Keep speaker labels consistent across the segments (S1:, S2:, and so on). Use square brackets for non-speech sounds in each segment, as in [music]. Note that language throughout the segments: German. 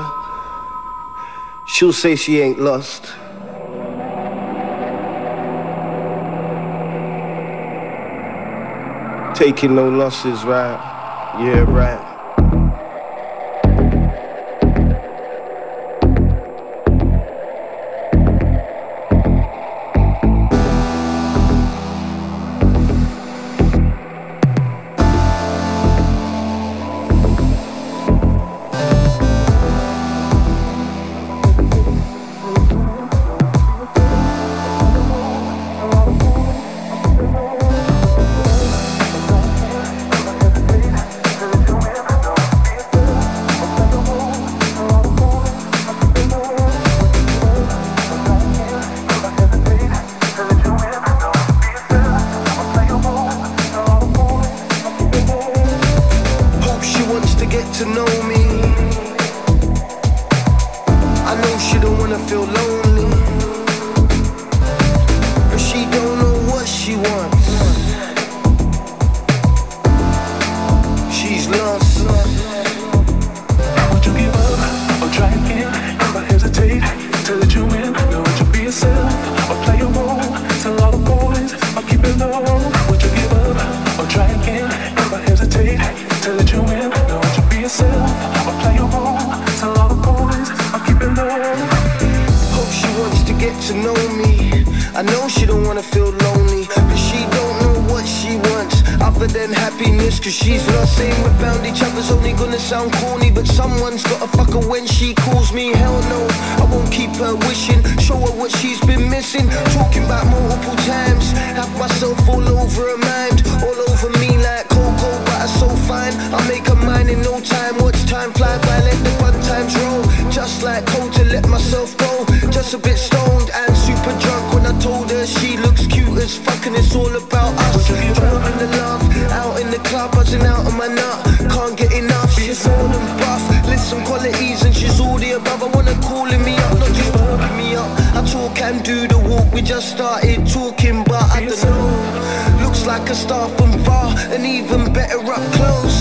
S1: her, she'll say she ain't lost. Taking no losses, right? Yeah, right.
S2: wanna feel lonely but she don't know what she wants. Other than happiness Cause she's lost Saying we found each other's only gonna sound corny But someone's gotta fuck her when she calls me. Hell no, I won't keep her wishing. Show her what she's been missing. Talking about multiple times. Have myself all over her mind All over me like Coco But I so fine. I make her mine in no time. Watch time fly by Let the fun times roll. Just like cold to let myself go. Just a bit stoned and super drunk when I told her she looks cute as fuck and it's all about us. Trying in the love, out in the club, buzzing out on my nut. Can't get enough, she's all and buff. Listen, qualities and she's all the above. I wanna calling me up, not just calling me up. I talk and do the walk, we just started talking, but I don't know. Looks like a star from far and even better up close.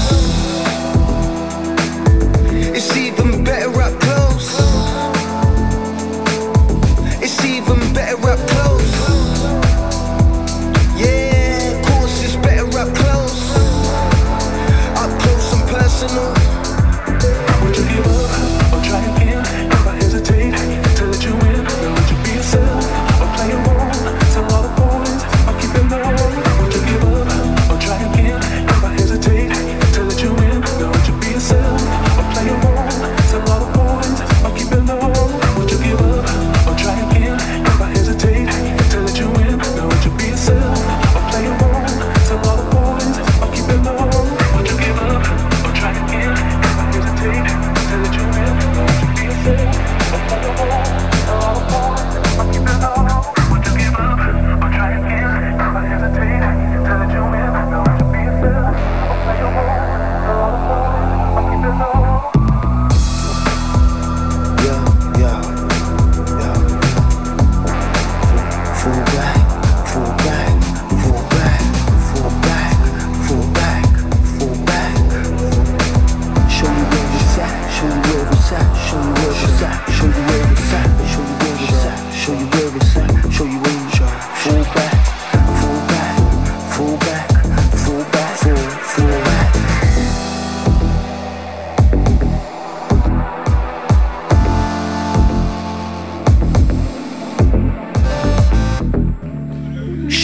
S2: It's even better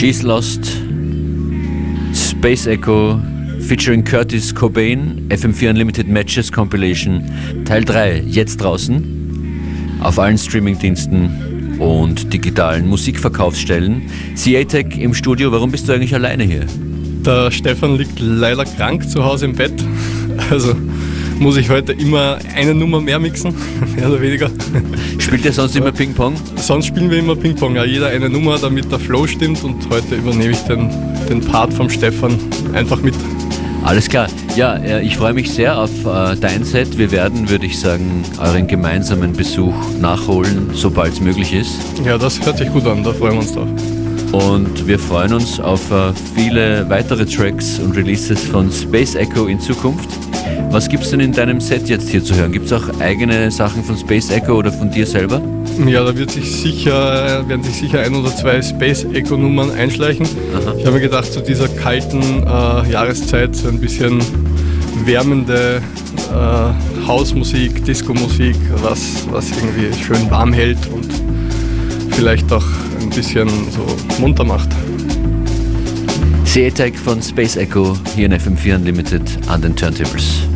S3: Release Lost, Space Echo, featuring Curtis Cobain, FM4 Unlimited Matches Compilation, Teil 3, jetzt draußen, auf allen Streamingdiensten und digitalen Musikverkaufsstellen. CATEC im Studio, warum bist du eigentlich alleine hier?
S4: Der Stefan liegt leider krank zu Hause im Bett, [laughs] also muss ich heute immer eine Nummer mehr mixen, [laughs] mehr oder weniger.
S3: Spielt ihr sonst immer Ping-Pong?
S4: Sonst spielen wir immer Ping-Pong, ja, jeder eine Nummer, damit der Flow stimmt und heute übernehme ich den, den Part vom Stefan einfach mit.
S3: Alles klar. Ja, äh, ich freue mich sehr auf äh, dein Set. Wir werden, würde ich sagen, euren gemeinsamen Besuch nachholen, sobald es möglich ist.
S4: Ja, das hört sich gut an, da freuen wir uns drauf.
S3: Und wir freuen uns auf äh, viele weitere Tracks und Releases von Space Echo in Zukunft. Was gibt es denn in deinem Set jetzt hier zu hören? Gibt es auch eigene Sachen von Space Echo oder von dir selber?
S4: Ja, da wird sich sicher, werden sich sicher ein oder zwei Space Echo Nummern einschleichen.
S3: Aha.
S4: Ich habe mir gedacht, zu dieser kalten äh, Jahreszeit so ein bisschen wärmende äh, Hausmusik, Disco-Musik, was, was irgendwie schön warm hält und vielleicht auch ein bisschen so munter macht.
S3: C-Tech von Space Echo hier in FM4 Unlimited an den Turntables.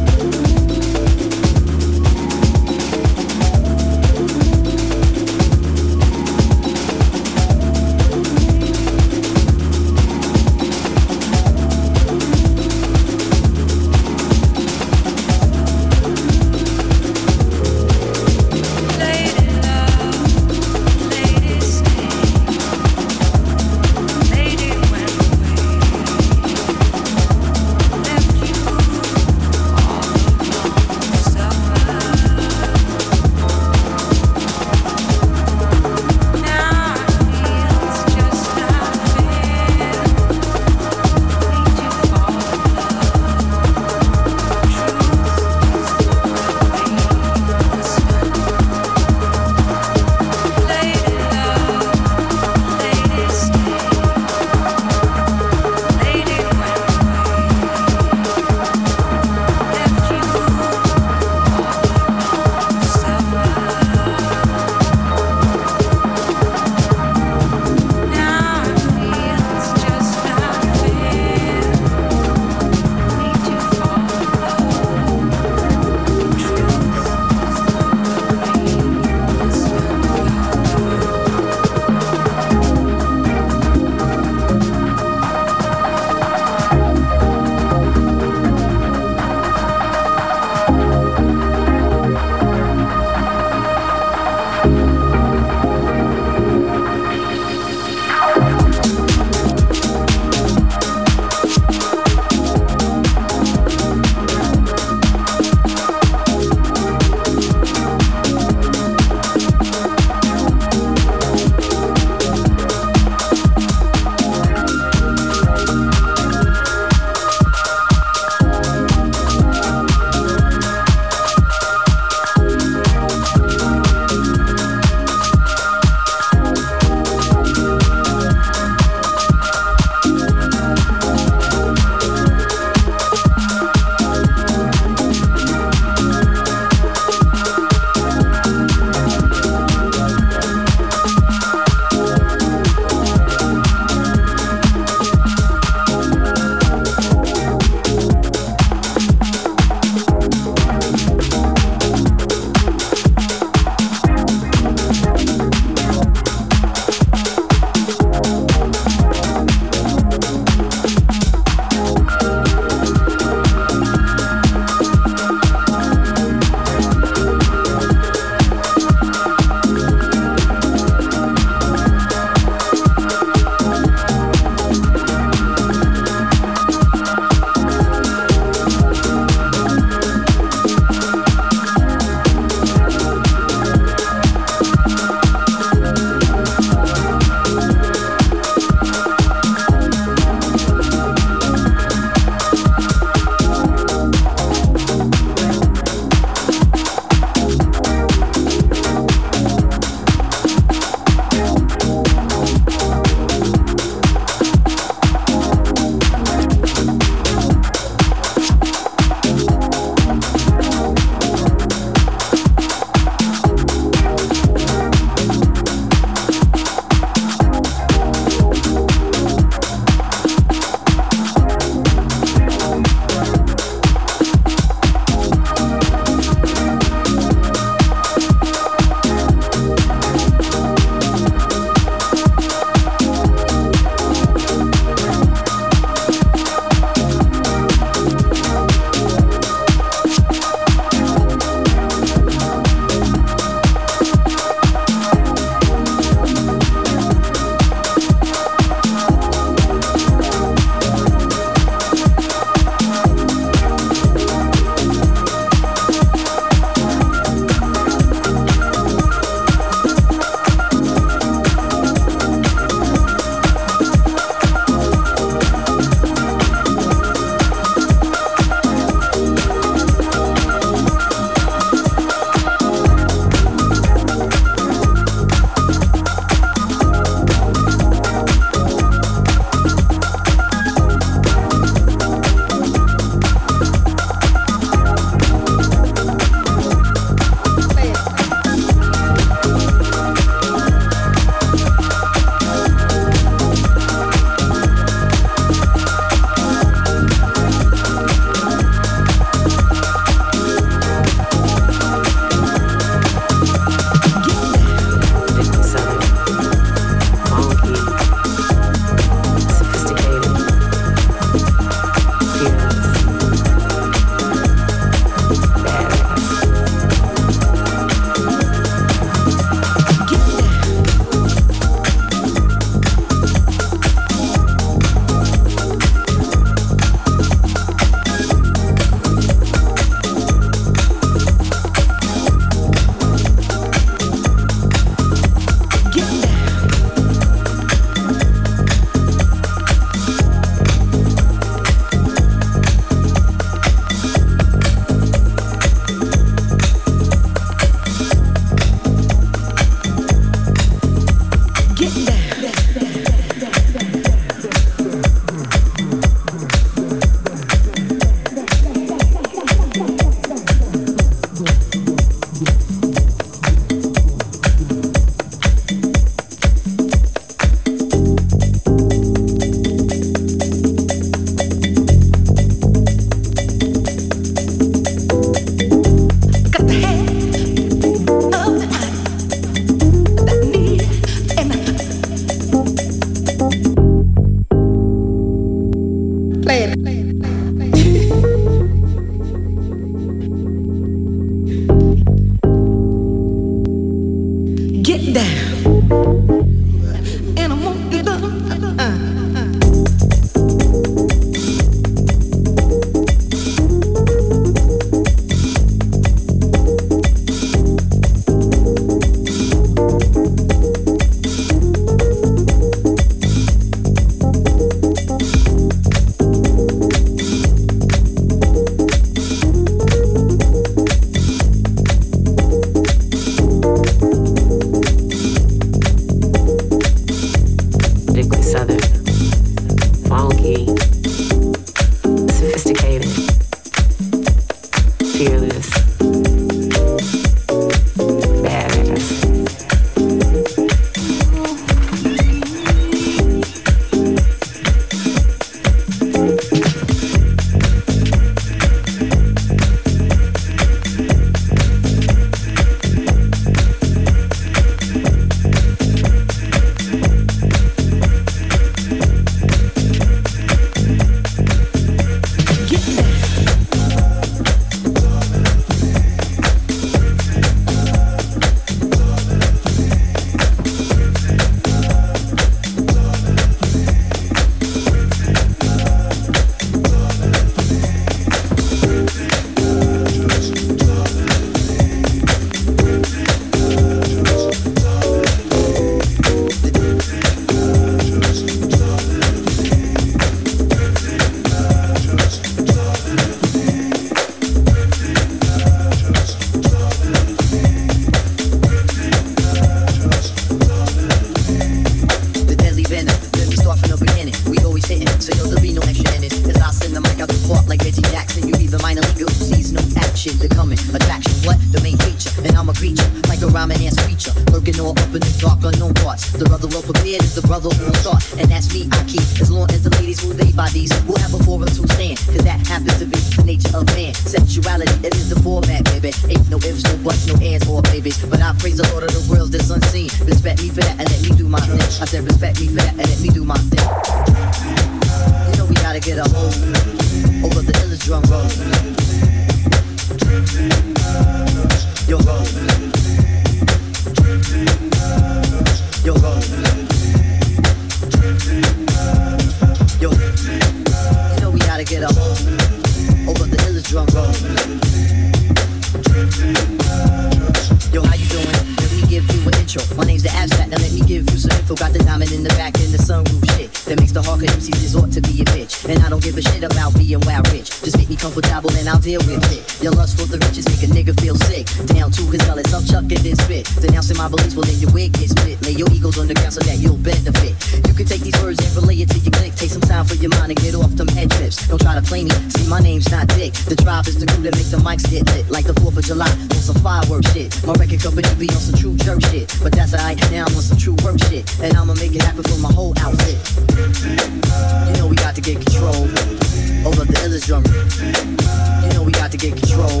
S5: You know we got to get control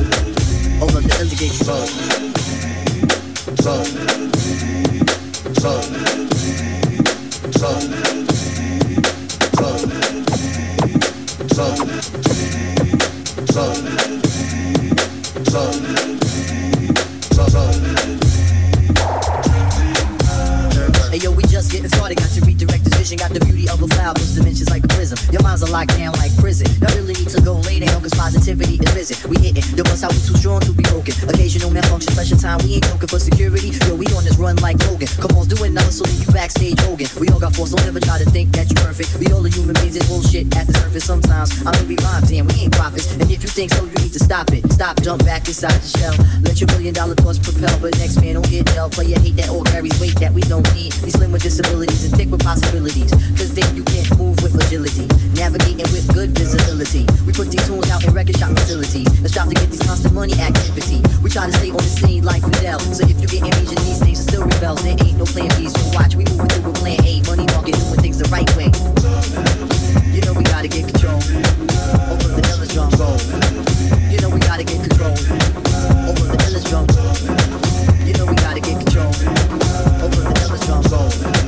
S5: over the end to get control. Control. Control. We hitting the bus out was too strong to be broken. Occasional malfunction, pressure time. We ain't joking for security. Yo, we on this run like Logan. Come on, with another so you backstage Hogan. We all got flaws, so never try to think that you're perfect. We all are human beings, bullshit at the surface sometimes. I know we rhyme, damn, we ain't prophets. And if you think so, you need to stop it. Stop, jump back inside the shell. Let your million dollar thoughts propel, but next man don't get dealt. Player hate that all carries weight that we don't need. These slim with disabilities and thick with possibilities. Cause then you can't move with agility. Navigating with good visibility. We put these tunes out in record shop facilities. Let's try to get these constant money activity. We try to stay on the scene like Fidel. So if you get amnesia these days, still rebel. There ain't no plan who watch. We move through the plan money doing things the right way. You know we gotta get control over the dealer's. You know we gotta get control over the. You know we gotta get control over the drum roll.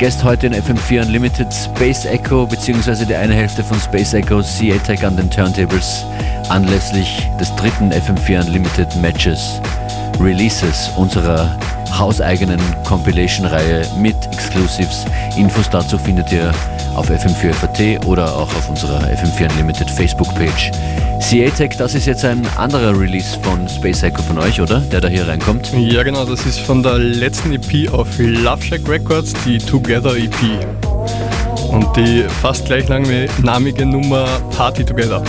S3: Guest heute in FM4 Unlimited Space Echo bzw. die eine Hälfte von Space Echo CA-Tech an den Turntables anlässlich des dritten FM4 Unlimited Matches Releases unserer hauseigenen Compilation-Reihe mit Exclusives. Infos dazu findet ihr auf FM4FAT oder auch auf unserer FM4 Unlimited Facebook-Page. CA-Tech, das ist jetzt ein anderer Release von Space Echo von euch, oder? Der da hier reinkommt.
S4: Ja, genau, das ist von der letzten EP auf Love Shack Records, die Together EP. Und die fast gleichnamige Nummer Party Together.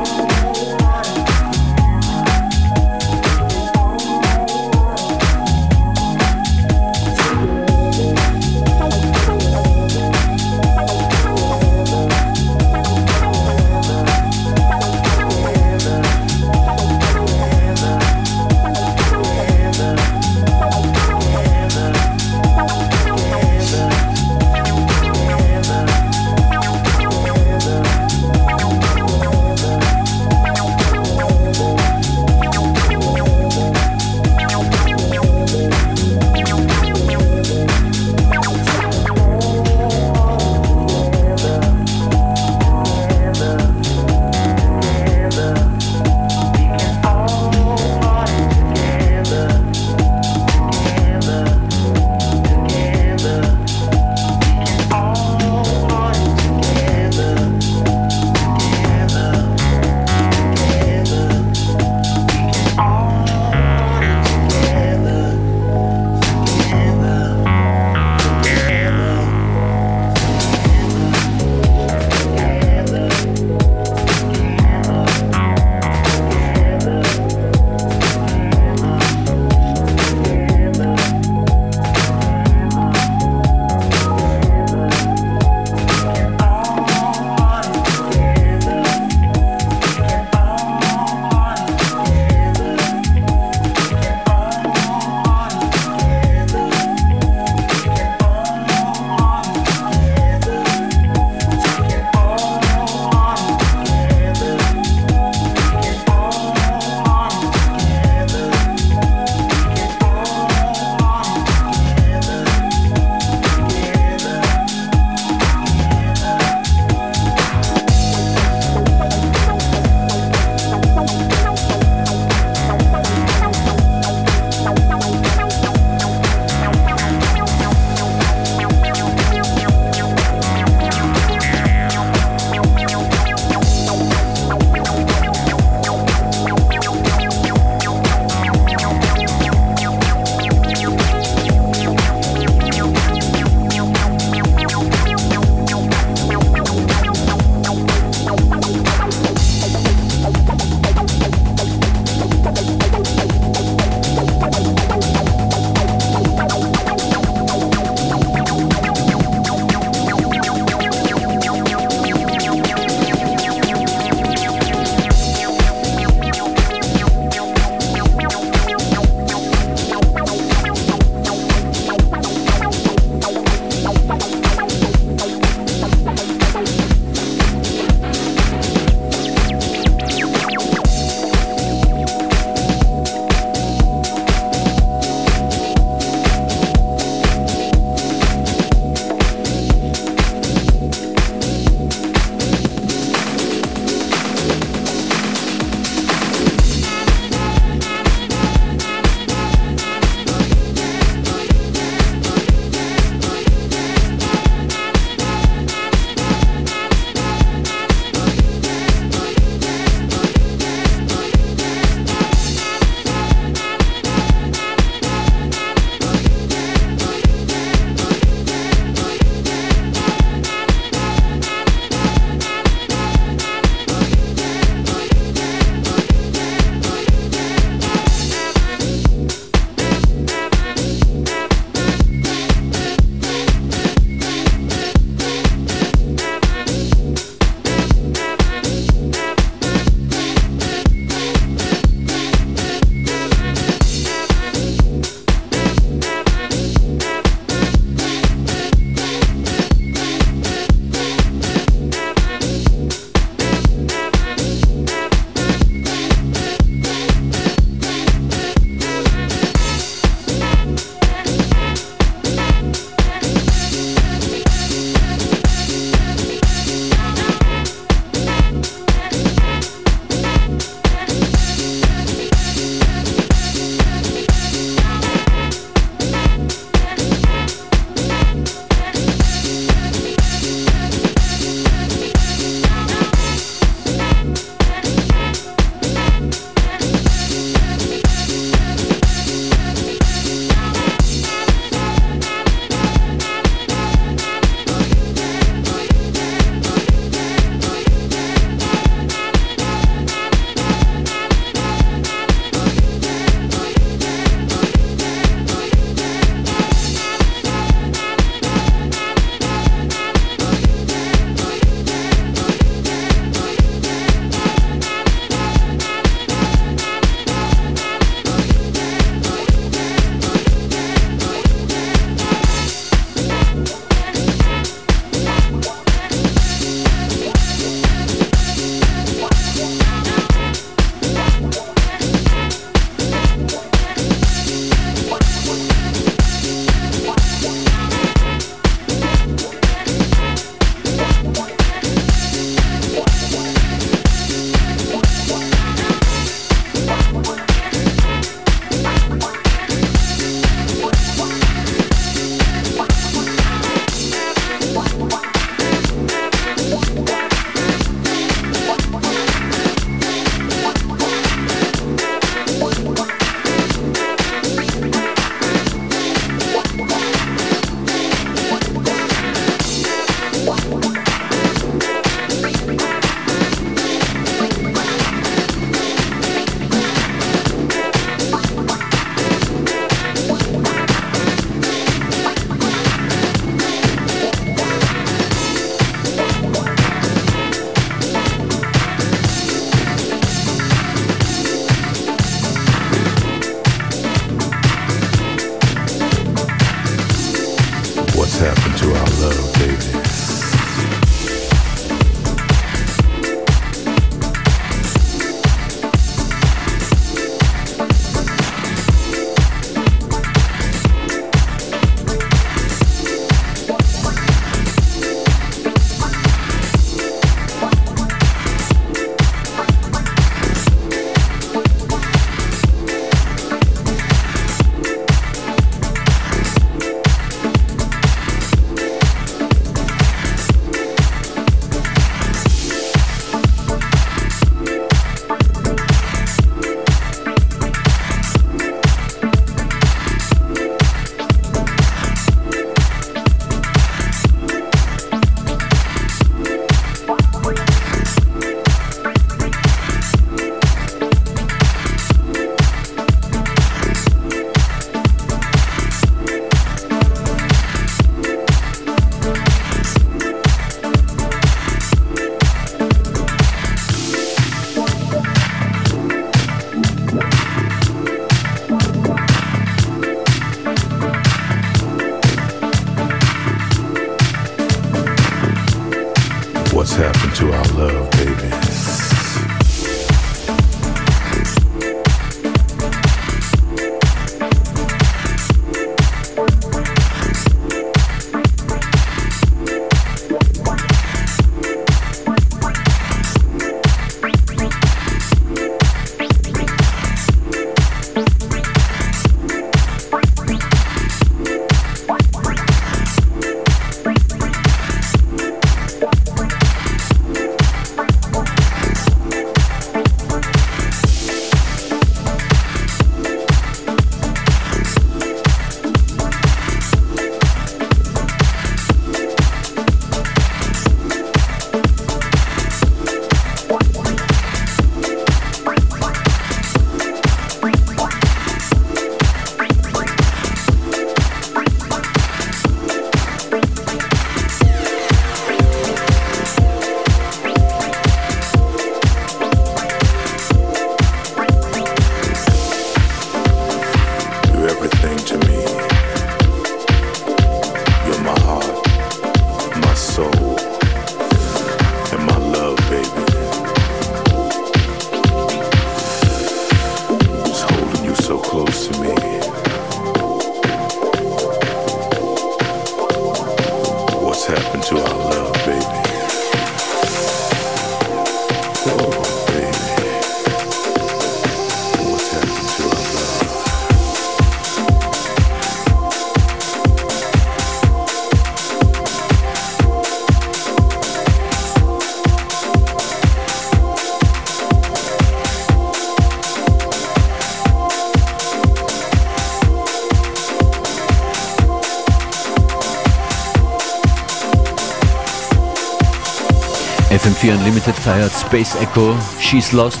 S3: FM4 Unlimited feiert Space Echo, She's Lost,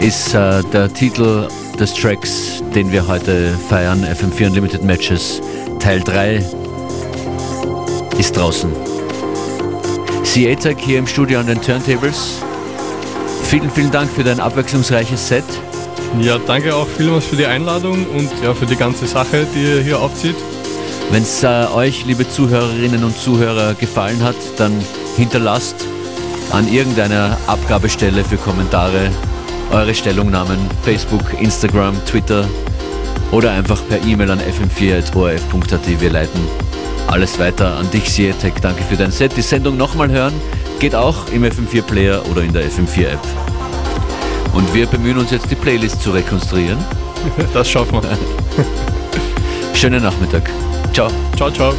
S3: ist äh, der Titel des Tracks, den wir heute feiern. FM4 Unlimited Matches Teil 3 ist draußen. Seatec hier im Studio an den Turntables. Vielen, vielen Dank für dein abwechslungsreiches Set.
S4: Ja, danke auch vielmals für die Einladung und ja, für die ganze Sache, die ihr hier aufzieht.
S3: Wenn es äh, euch, liebe Zuhörerinnen und Zuhörer, gefallen hat, dann hinterlasst an irgendeiner Abgabestelle für Kommentare eure Stellungnahmen, Facebook, Instagram, Twitter oder einfach per E-Mail an fm4.orf.at. Wir leiten alles weiter an dich, Sietek. Danke für dein Set. Die Sendung nochmal hören geht auch im FM4-Player oder in der FM4-App. Und wir bemühen uns jetzt, die Playlist zu rekonstruieren. [laughs]
S4: Das schaffen wir. [laughs]
S3: Schönen Nachmittag.
S4: Ciao. Ciao, ciao.